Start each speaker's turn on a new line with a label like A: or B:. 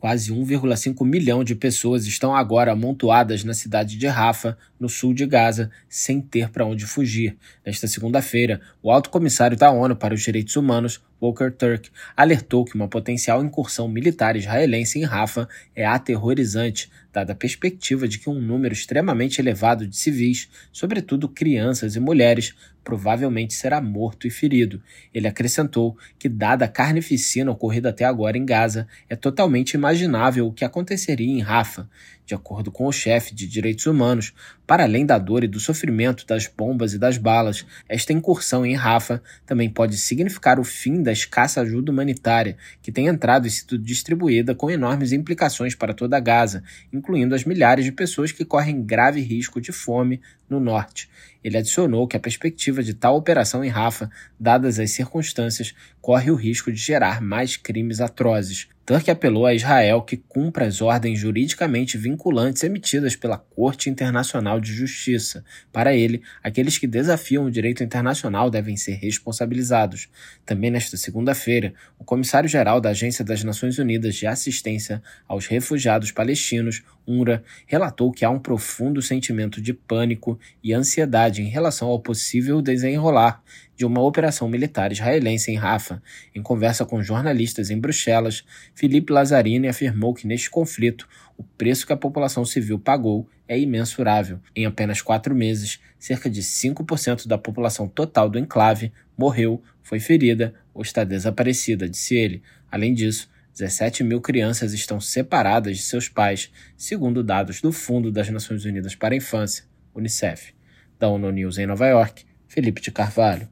A: Quase 1,5 milhão de pessoas estão agora amontoadas na cidade de Rafa, no sul de Gaza, sem ter para onde fugir. Nesta segunda-feira, o alto comissário da ONU para os Direitos Humanos, Volker Turk, alertou que uma potencial incursão militar israelense em Rafa é aterrorizante, dada a perspectiva de que um número extremamente elevado de civis, sobretudo crianças e mulheres, provavelmente será morto e ferido. Ele acrescentou que, dada a carnificina ocorrida até agora em Gaza, é totalmente imaginável o que aconteceria em Rafa. De acordo com o chefe de direitos humanos, para além da dor e do sofrimento das bombas e das balas, esta incursão em Rafa também pode significar o fim da escassa ajuda humanitária que tem entrado e sido distribuída com enormes implicações para toda Gaza, incluindo as milhares de pessoas que correm grave risco de fome no norte. Ele adicionou que a perspectiva de tal operação em Rafa, dadas as circunstâncias, corre o risco de gerar mais crimes atrozes. Turk apelou a Israel que cumpra as ordens juridicamente vinculantes emitidas pela Corte Internacional de Justiça. Para ele, aqueles que desafiam o direito internacional devem ser responsabilizados. Também nesta segunda-feira, o comissário-geral da Agência das Nações Unidas de Assistência aos Refugiados Palestinos, UNRWA, relatou que há um profundo sentimento de pânico e ansiedade em relação ao possível desenrolar de uma operação militar israelense em Rafa. Em conversa com jornalistas em Bruxelas, Felipe Lazzarini afirmou que neste conflito o preço que a população civil pagou é imensurável. Em apenas quatro meses, cerca de 5% da população total do enclave morreu, foi ferida ou está desaparecida, disse ele. Além disso, 17 mil crianças estão separadas de seus pais, segundo dados do Fundo das Nações Unidas para a Infância, UNICEF. Da ONU News em Nova York, Felipe de Carvalho.